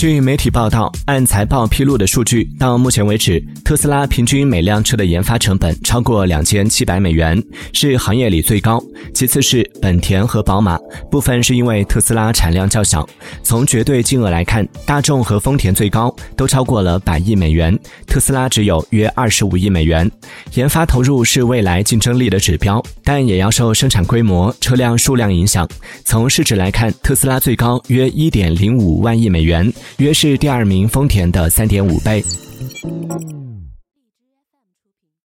据媒体报道，按财报披露的数据，到目前为止，特斯拉平均每辆车的研发成本超过两千七百美元，是行业里最高。其次是本田和宝马，部分是因为特斯拉产量较小。从绝对金额来看，大众和丰田最高，都超过了百亿美元，特斯拉只有约二十五亿美元。研发投入是未来竞争力的指标，但也要受生产规模、车辆数量影响。从市值来看，特斯拉最高约一点零五万亿美元。约是第二名丰田的三点五倍。